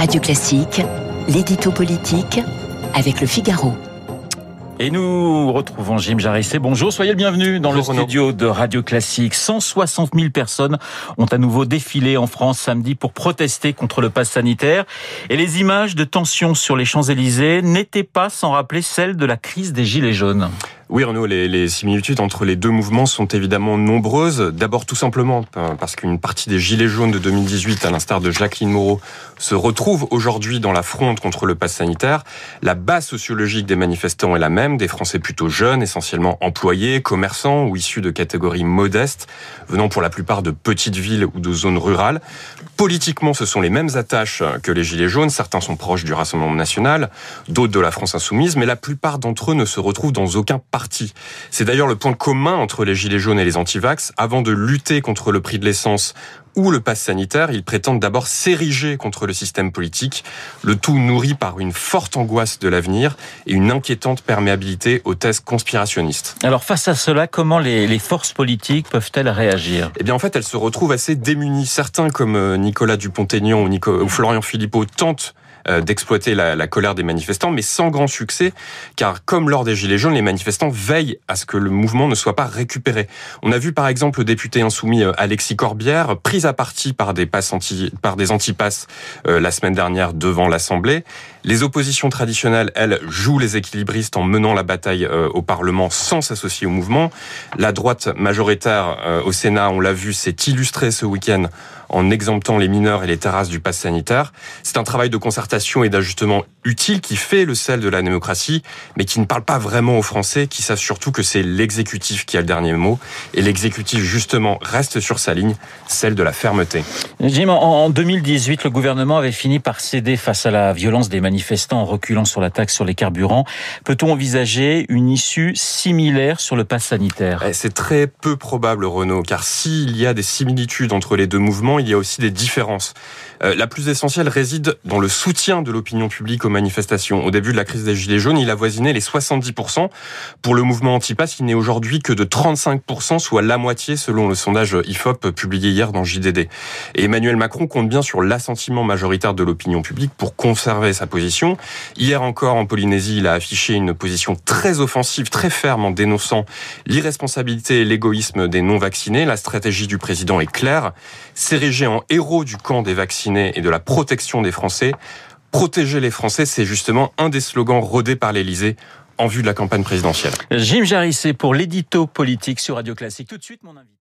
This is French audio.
Radio Classique, l'édito politique avec le Figaro. Et nous retrouvons Jim Jarissé. Bonjour, soyez le bienvenu dans le studio de Radio Classique. 160 000 personnes ont à nouveau défilé en France samedi pour protester contre le pass sanitaire. Et les images de tension sur les Champs-Élysées n'étaient pas sans rappeler celles de la crise des Gilets jaunes. Oui, Renaud, les, similitudes entre les deux mouvements sont évidemment nombreuses. D'abord, tout simplement, parce qu'une partie des Gilets jaunes de 2018, à l'instar de Jacqueline Moreau, se retrouve aujourd'hui dans la fronde contre le pass sanitaire. La base sociologique des manifestants est la même, des Français plutôt jeunes, essentiellement employés, commerçants ou issus de catégories modestes, venant pour la plupart de petites villes ou de zones rurales. Politiquement, ce sont les mêmes attaches que les Gilets jaunes. Certains sont proches du Rassemblement national, d'autres de la France insoumise, mais la plupart d'entre eux ne se retrouvent dans aucun parti c'est d'ailleurs le point commun entre les gilets jaunes et les antivax. Avant de lutter contre le prix de l'essence ou le pass sanitaire, ils prétendent d'abord s'ériger contre le système politique, le tout nourri par une forte angoisse de l'avenir et une inquiétante perméabilité aux thèses conspirationnistes. Alors face à cela, comment les, forces politiques peuvent-elles réagir? Eh bien en fait, elles se retrouvent assez démunies. Certains comme euh, Nicolas Dupont-Aignan ou, ou Florian Philippot tentent d'exploiter la, la, colère des manifestants, mais sans grand succès, car comme lors des Gilets jaunes, les manifestants veillent à ce que le mouvement ne soit pas récupéré. On a vu par exemple le député insoumis euh, Alexis Corbière pris à partie par des, passes anti, par des antipasses euh, la semaine dernière devant l'Assemblée. Les oppositions traditionnelles, elles, jouent les équilibristes en menant la bataille au Parlement sans s'associer au mouvement. La droite majoritaire au Sénat, on l'a vu, s'est illustrée ce week-end en exemptant les mineurs et les terrasses du pass sanitaire. C'est un travail de concertation et d'ajustement utile qui fait le sel de la démocratie, mais qui ne parle pas vraiment aux Français, qui savent surtout que c'est l'exécutif qui a le dernier mot. Et l'exécutif, justement, reste sur sa ligne, celle de la fermeté. Jim, en 2018, le gouvernement avait fini par céder face à la violence des manifestants en reculant sur la taxe sur les carburants. Peut-on envisager une issue similaire sur le pass sanitaire? Eh, C'est très peu probable, Renaud, car s'il y a des similitudes entre les deux mouvements, il y a aussi des différences. Euh, la plus essentielle réside dans le soutien de l'opinion publique Au début de la crise des Gilets jaunes, il avoisinait les 70%. Pour le mouvement anti-pass, il n'est aujourd'hui que de 35%, soit la moitié selon le sondage IFOP publié hier dans JDD. Et Emmanuel Macron compte bien sur l'assentiment majoritaire de l'opinion publique pour conserver sa position. Hier encore, en Polynésie, il a affiché une position très offensive, très ferme en dénonçant l'irresponsabilité et l'égoïsme des non-vaccinés. La stratégie du président est claire. S'ériger en héros du camp des vaccinés et de la protection des Français. Protéger les Français, c'est justement un des slogans rodés par l'Élysée en vue de la campagne présidentielle. Jim Jarissé pour l'édito politique sur Radio Classique. Tout de suite, mon invité.